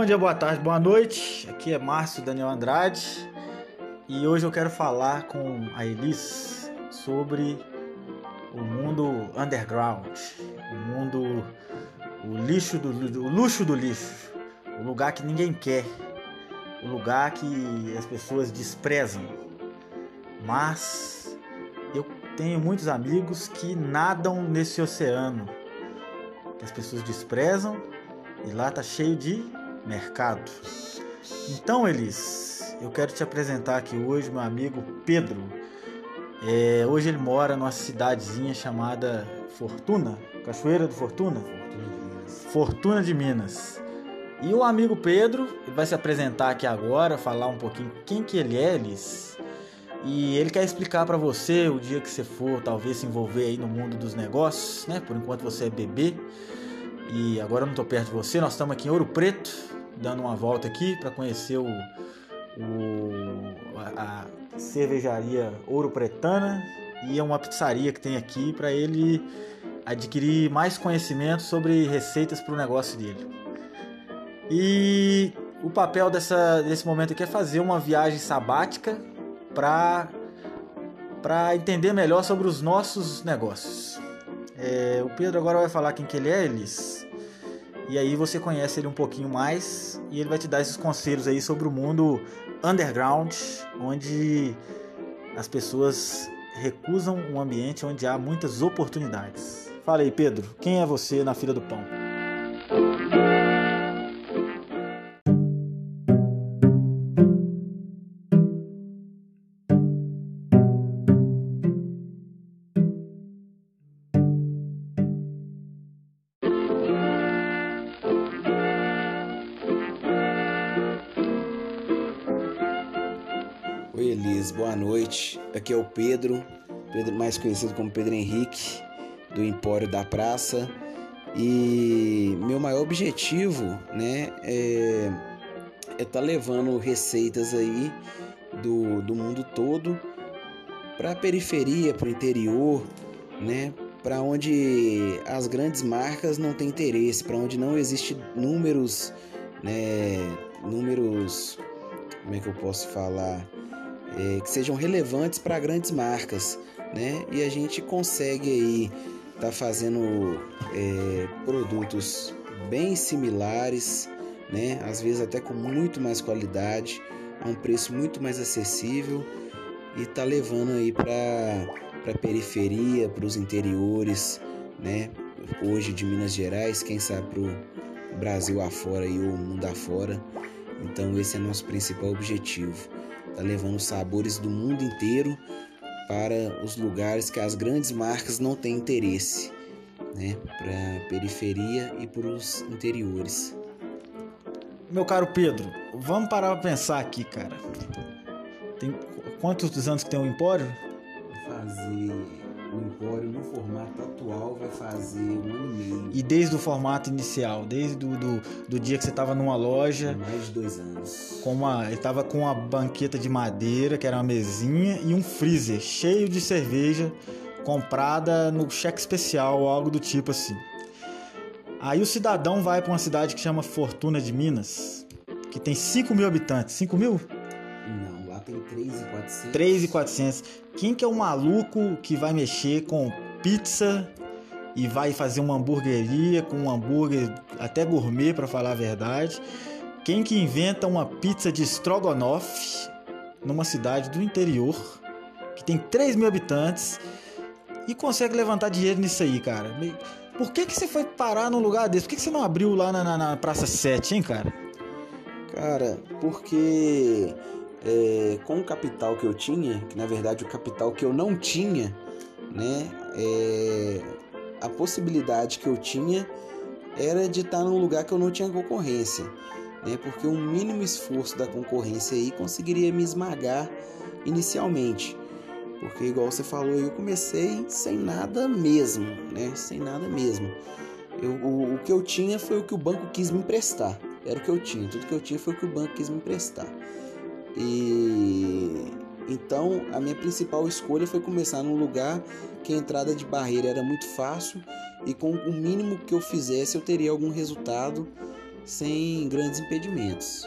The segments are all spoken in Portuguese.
Bom dia, boa tarde, boa noite. Aqui é Márcio Daniel Andrade e hoje eu quero falar com a Elis sobre o mundo underground, o mundo, o lixo do o luxo do lixo, o lugar que ninguém quer, o lugar que as pessoas desprezam. Mas eu tenho muitos amigos que nadam nesse oceano que as pessoas desprezam e lá tá cheio de mercado. Então, Elis, eu quero te apresentar aqui hoje meu amigo Pedro. É, hoje ele mora numa cidadezinha chamada Fortuna, Cachoeira do Fortuna? Fortuna de Minas. E o amigo Pedro vai se apresentar aqui agora, falar um pouquinho quem que ele é, Elis. E ele quer explicar para você o dia que você for, talvez se envolver aí no mundo dos negócios, né? Por enquanto você é bebê. E agora eu não tô perto de você, nós estamos aqui em Ouro Preto, dando uma volta aqui para conhecer o, o a, a, cervejaria Ouro Pretana e é uma pizzaria que tem aqui para ele adquirir mais conhecimento sobre receitas para o negócio dele. E o papel dessa, desse momento aqui é fazer uma viagem sabática para para entender melhor sobre os nossos negócios. É, o Pedro agora vai falar quem que ele é, Elis. E aí você conhece ele um pouquinho mais e ele vai te dar esses conselhos aí sobre o mundo underground, onde as pessoas recusam um ambiente onde há muitas oportunidades. Fala aí, Pedro, quem é você na fila do pão? Boa noite. Aqui é o Pedro, Pedro mais conhecido como Pedro Henrique, do Empório da Praça. E meu maior objetivo, né, é estar é tá levando receitas aí do, do mundo todo para a periferia, para o interior, né, para onde as grandes marcas não têm interesse, para onde não existe números, né, números, como é que eu posso falar? É, que sejam relevantes para grandes marcas, né? E a gente consegue aí tá fazendo é, produtos bem similares, né? Às vezes até com muito mais qualidade, a um preço muito mais acessível e tá levando aí para para periferia, para os interiores, né? Hoje de Minas Gerais, quem sabe para o Brasil afora e o mundo afora. Então esse é nosso principal objetivo está levando sabores do mundo inteiro para os lugares que as grandes marcas não têm interesse, né? Para a periferia e para os interiores. Meu caro Pedro, vamos parar para pensar aqui, cara. Tem quantos anos que tem o Empório? Fazer Empório no formato atual vai fazer um ano e meio. E desde o formato inicial, desde do, do, do dia que você estava numa loja. Mais de dois anos. Com uma, ele estava com uma banqueta de madeira, que era uma mesinha, e um freezer cheio de cerveja comprada no cheque especial ou algo do tipo assim. Aí o cidadão vai para uma cidade que chama Fortuna de Minas, que tem 5 mil habitantes. 5 mil? Não, lá tem 3,400. 3,400. Quem que é o maluco que vai mexer com pizza e vai fazer uma hamburgueria com um hambúrguer até gourmet para falar a verdade? Quem que inventa uma pizza de strogonoff numa cidade do interior que tem 3 mil habitantes e consegue levantar dinheiro nisso aí, cara? Por que, que você foi parar num lugar desse? Por que, que você não abriu lá na, na, na Praça 7, hein, cara? Cara, porque é, com o capital que eu tinha, que na verdade o capital que eu não tinha, né, é, a possibilidade que eu tinha era de estar num lugar que eu não tinha concorrência, né, porque um mínimo esforço da concorrência aí conseguiria me esmagar inicialmente, porque igual você falou, eu comecei sem nada mesmo, né, sem nada mesmo. Eu, o, o que eu tinha foi o que o banco quis me emprestar, era o que eu tinha, tudo que eu tinha foi o que o banco quis me emprestar. E então a minha principal escolha foi começar num lugar que a entrada de barreira era muito fácil e com o mínimo que eu fizesse eu teria algum resultado sem grandes impedimentos.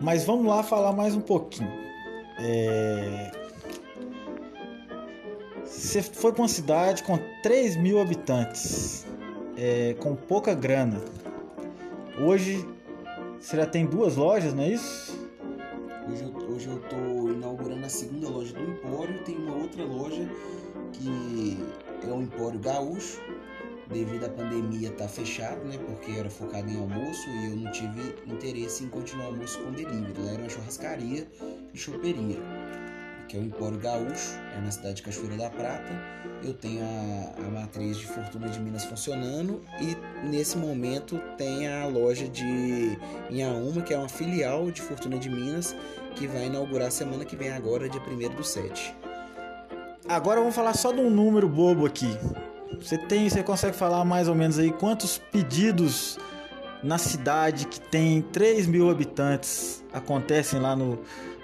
Mas vamos lá falar mais um pouquinho. É... Você foi para uma cidade com 3 mil habitantes, é, com pouca grana. Hoje você já tem duas lojas, não é isso? Hoje eu, tô inaugurando a segunda loja do Empório tem uma outra loja que é o Empório Gaúcho. Devido à pandemia tá fechado, né? Porque era focado em almoço e eu não tive interesse em continuar o almoço com delivery. Lá era uma churrascaria e choperia que é o Empório Gaúcho, é na cidade de Cachoeira da Prata. Eu tenho a, a matriz de Fortuna de Minas funcionando e nesse momento tem a loja de Inhaúma, que é uma filial de Fortuna de Minas, que vai inaugurar semana que vem agora, dia 1 do 7. Agora vamos falar só de um número bobo aqui. Você tem, você consegue falar mais ou menos aí quantos pedidos na cidade que tem 3 mil habitantes acontecem lá no,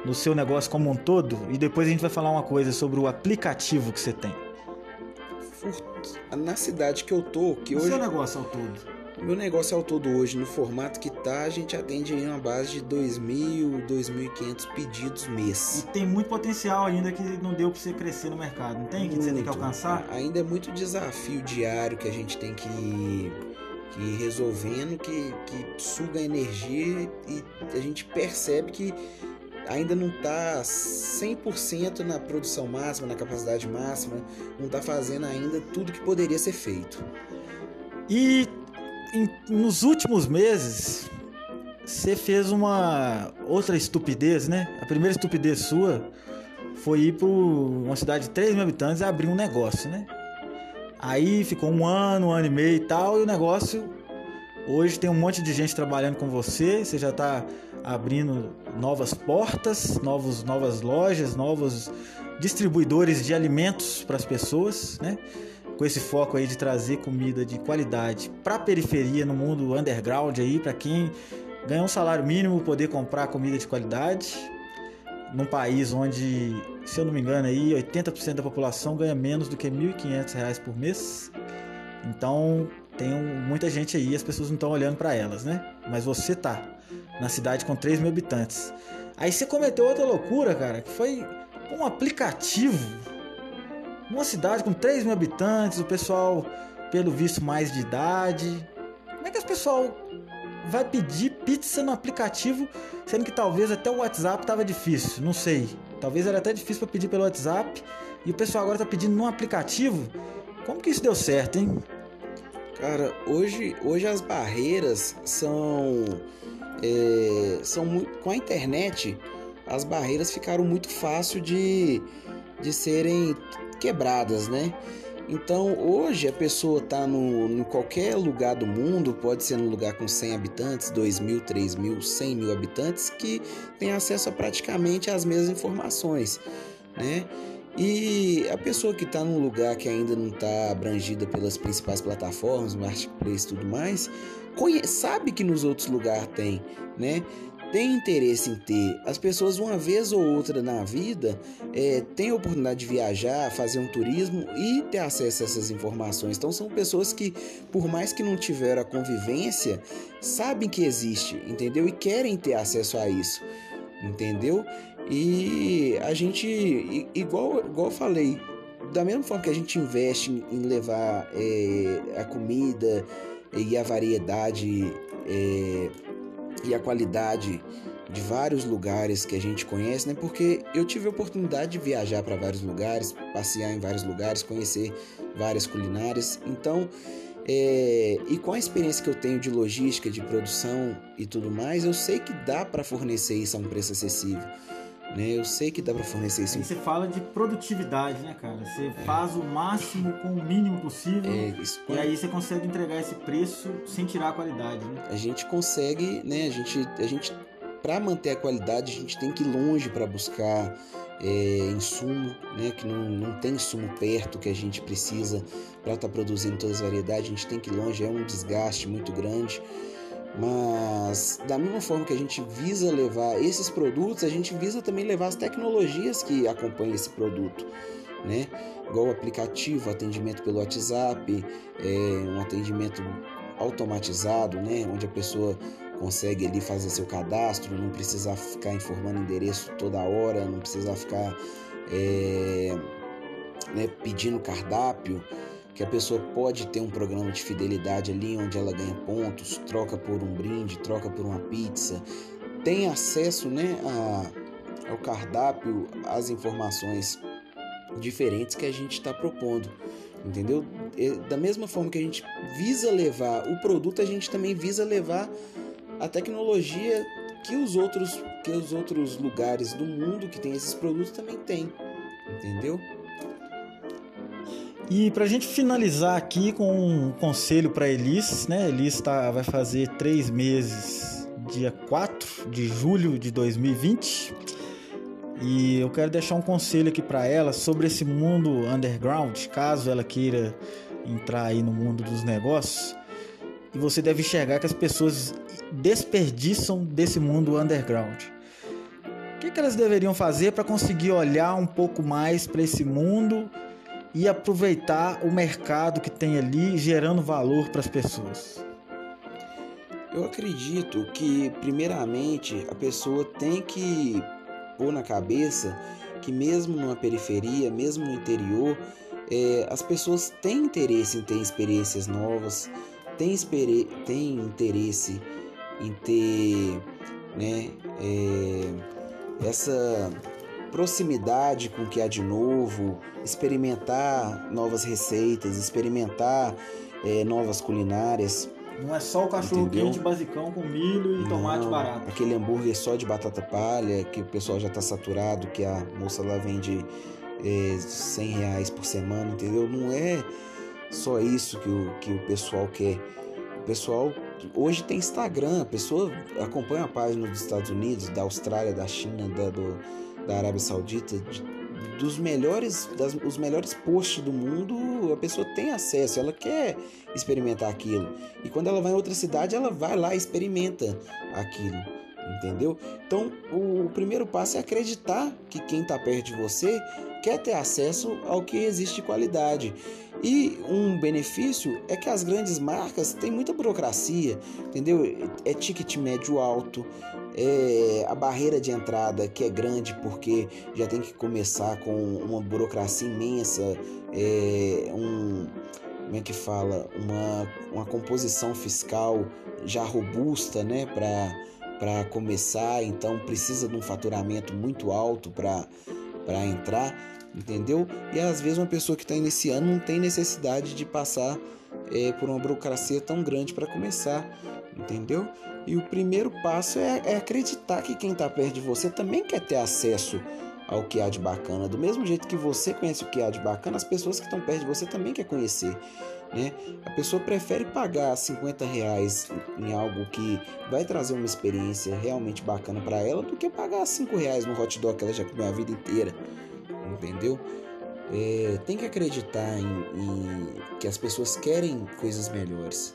no seu negócio como um todo e depois a gente vai falar uma coisa sobre o aplicativo que você tem. Na cidade que eu tô, que o hoje. seu negócio ao todo? Meu negócio ao todo hoje, no formato que tá, a gente atende aí uma base de 2.000, 2.500 pedidos mês. E tem muito potencial ainda que não deu para você crescer no mercado, não tem? Que muito. você tem que alcançar? Ainda é muito desafio diário que a gente tem que que ir resolvendo, que, que suga energia e a gente percebe que ainda não está 100% na produção máxima, na capacidade máxima, não está fazendo ainda tudo que poderia ser feito. E em, nos últimos meses, você fez uma outra estupidez, né? A primeira estupidez sua foi ir para uma cidade de 3 mil habitantes e abrir um negócio, né? Aí ficou um ano, um ano e meio e tal, e o negócio. Hoje tem um monte de gente trabalhando com você, você já está abrindo novas portas, novos, novas lojas, novos distribuidores de alimentos para as pessoas, né? Com esse foco aí de trazer comida de qualidade para a periferia no mundo underground aí, para quem ganha um salário mínimo poder comprar comida de qualidade, num país onde, se eu não me engano, aí 80% da população ganha menos do que R$ 1.500 por mês. Então, tem muita gente aí, as pessoas não estão olhando para elas, né? Mas você tá na cidade com 3 mil habitantes. Aí você cometeu outra loucura, cara, que foi um aplicativo numa cidade com 3 mil habitantes, o pessoal, pelo visto, mais de idade. Como é que o pessoal vai pedir pizza no aplicativo, sendo que talvez até o WhatsApp tava difícil? Não sei. Talvez era até difícil para pedir pelo WhatsApp e o pessoal agora tá pedindo no aplicativo. Como que isso deu certo, hein? Cara, hoje, hoje as barreiras são. É, são muito, com a internet, as barreiras ficaram muito fácil de, de serem quebradas, né? Então hoje a pessoa está no, em qualquer lugar do mundo, pode ser num lugar com 100 habitantes, 2 mil, 3 mil, 100 mil habitantes, que tem acesso a praticamente as mesmas informações, né? E a pessoa que está num lugar que ainda não está abrangida pelas principais plataformas, marketplace e tudo mais, sabe que nos outros lugares tem, né? Tem interesse em ter. As pessoas, uma vez ou outra na vida, é, têm a oportunidade de viajar, fazer um turismo e ter acesso a essas informações. Então, são pessoas que, por mais que não tiveram a convivência, sabem que existe, entendeu? E querem ter acesso a isso, entendeu? E a gente, igual, igual eu falei, da mesma forma que a gente investe em levar é, a comida e a variedade é, e a qualidade de vários lugares que a gente conhece, né? Porque eu tive a oportunidade de viajar para vários lugares, passear em vários lugares, conhecer várias culinárias. Então, é, e com a experiência que eu tenho de logística, de produção e tudo mais, eu sei que dá para fornecer isso a um preço acessível. Né? Eu sei que dá para fornecer isso. Aí você fala de produtividade, né, cara? Você é. faz o máximo com o mínimo possível. É, isso, e aí você consegue entregar esse preço sem tirar a qualidade, né? A gente consegue, né? A gente, a gente para manter a qualidade, a gente tem que ir longe para buscar é, insumo, né? Que não, não tem insumo perto que a gente precisa para estar tá produzindo todas as variedades. A gente tem que ir longe, é um desgaste muito grande. Mas da mesma forma que a gente visa levar esses produtos, a gente visa também levar as tecnologias que acompanham esse produto, né? Igual o aplicativo, atendimento pelo WhatsApp, é, um atendimento automatizado, né, onde a pessoa consegue ali fazer seu cadastro, não precisa ficar informando endereço toda hora, não precisa ficar é, né, pedindo cardápio, que a pessoa pode ter um programa de fidelidade ali onde ela ganha pontos, troca por um brinde, troca por uma pizza, tem acesso né, a, ao cardápio, às informações diferentes que a gente está propondo. Entendeu? Da mesma forma que a gente visa levar o produto, a gente também visa levar a tecnologia que os outros que os outros lugares do mundo que tem esses produtos também têm, entendeu? E para a gente finalizar aqui com um conselho para Elis, né? Elis tá, vai fazer três meses, dia 4 de julho de 2020. E eu quero deixar um conselho aqui para ela sobre esse mundo underground, caso ela queira entrar aí no mundo dos negócios. E você deve enxergar que as pessoas desperdiçam desse mundo underground. O que, que elas deveriam fazer para conseguir olhar um pouco mais para esse mundo e aproveitar o mercado que tem ali, gerando valor para as pessoas? Eu acredito que, primeiramente, a pessoa tem que pôr na cabeça que, mesmo numa periferia, mesmo no interior, é, as pessoas têm interesse em ter experiências novas, têm, têm interesse em ter né, é, essa proximidade com o que há de novo, experimentar novas receitas, experimentar é, novas culinárias. Não é só o cachorro Entendeu? quente basicão com milho e Não, tomate barato. Aquele hambúrguer só de batata palha, que o pessoal já está saturado, que a moça lá vende é, 100 reais por semana, entendeu? Não é só isso que o, que o pessoal quer. O pessoal hoje tem Instagram, a pessoa acompanha a página dos Estados Unidos, da Austrália, da China, da, do, da Arábia Saudita, de, dos melhores, das, os melhores posts do mundo, a pessoa tem acesso, ela quer experimentar aquilo. E quando ela vai em outra cidade, ela vai lá e experimenta aquilo, entendeu? Então, o, o primeiro passo é acreditar que quem está perto de você quer ter acesso ao que existe de qualidade. E um benefício é que as grandes marcas têm muita burocracia, entendeu? É ticket médio alto, é a barreira de entrada que é grande porque já tem que começar com uma burocracia imensa, é um como é que fala uma, uma composição fiscal já robusta, né, para começar, então precisa de um faturamento muito alto para entrar entendeu? E às vezes uma pessoa que está iniciando não tem necessidade de passar é, por uma burocracia tão grande para começar, entendeu? E o primeiro passo é, é acreditar que quem está perto de você também quer ter acesso ao que há de bacana. Do mesmo jeito que você conhece o que há de bacana, as pessoas que estão perto de você também querem conhecer. Né? A pessoa prefere pagar 50 reais em algo que vai trazer uma experiência realmente bacana para ela do que pagar 5 reais no hot dog que ela já comeu a vida inteira entendeu? É, tem que acreditar em, em que as pessoas querem coisas melhores.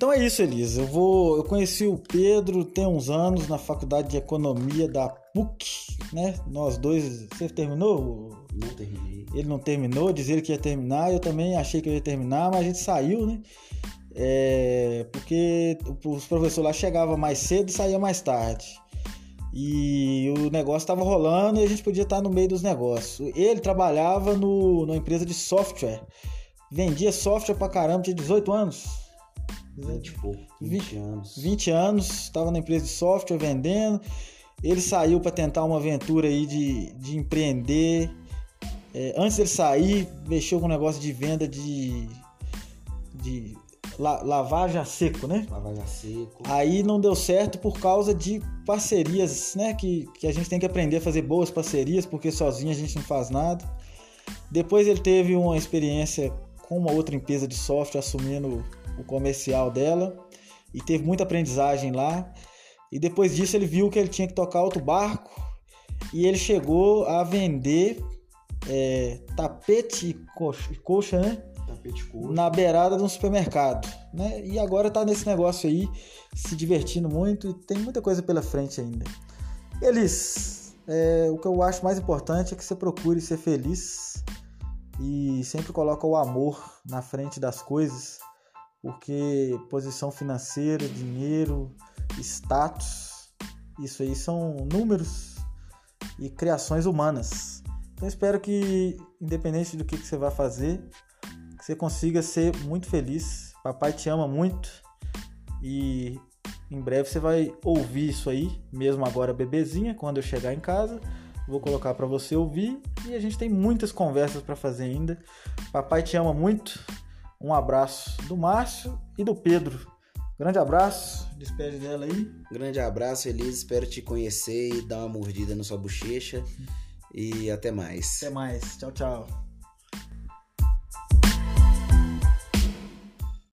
Então é isso, Elisa. Eu vou, eu conheci o Pedro tem uns anos na faculdade de economia da PUC, né? Nós dois, você terminou? Não terminei. Ele não terminou, dizia que ia terminar. Eu também achei que eu ia terminar, mas a gente saiu, né? É, porque os professores lá chegavam mais cedo e saía mais tarde. E o negócio estava rolando e a gente podia estar no meio dos negócios. Ele trabalhava no, numa empresa de software. Vendia software pra caramba, tinha 18 anos. 20 e pouco, 20, 20 anos. 20 anos, estava na empresa de software vendendo. Ele saiu para tentar uma aventura aí de, de empreender. É, antes dele sair, mexeu com um negócio de venda de, de la, lavagem a seco, né? Lavagem a seco. Aí não deu certo por causa de parcerias, né? Que, que a gente tem que aprender a fazer boas parcerias, porque sozinho a gente não faz nada. Depois ele teve uma experiência com uma outra empresa de software assumindo o comercial dela e teve muita aprendizagem lá. E depois disso ele viu que ele tinha que tocar outro barco e ele chegou a vender é, tapete e coxa, coxa, né? Tapete coxa. Na beirada de um supermercado, né? E agora tá nesse negócio aí, se divertindo muito e tem muita coisa pela frente ainda. Eles, é, o que eu acho mais importante é que você procure ser feliz e sempre coloca o amor na frente das coisas, porque posição financeira, dinheiro, status, isso aí são números e criações humanas. Então espero que, independente do que, que você vai fazer, que você consiga ser muito feliz. Papai te ama muito e em breve você vai ouvir isso aí, mesmo agora bebezinha, quando eu chegar em casa. Vou colocar para você ouvir e a gente tem muitas conversas para fazer ainda. Papai te ama muito. Um abraço do Márcio e do Pedro. Grande abraço, despede dela aí. Grande abraço, Elise. Espero te conhecer e dar uma mordida na sua bochecha. E até mais. Até mais. Tchau, tchau.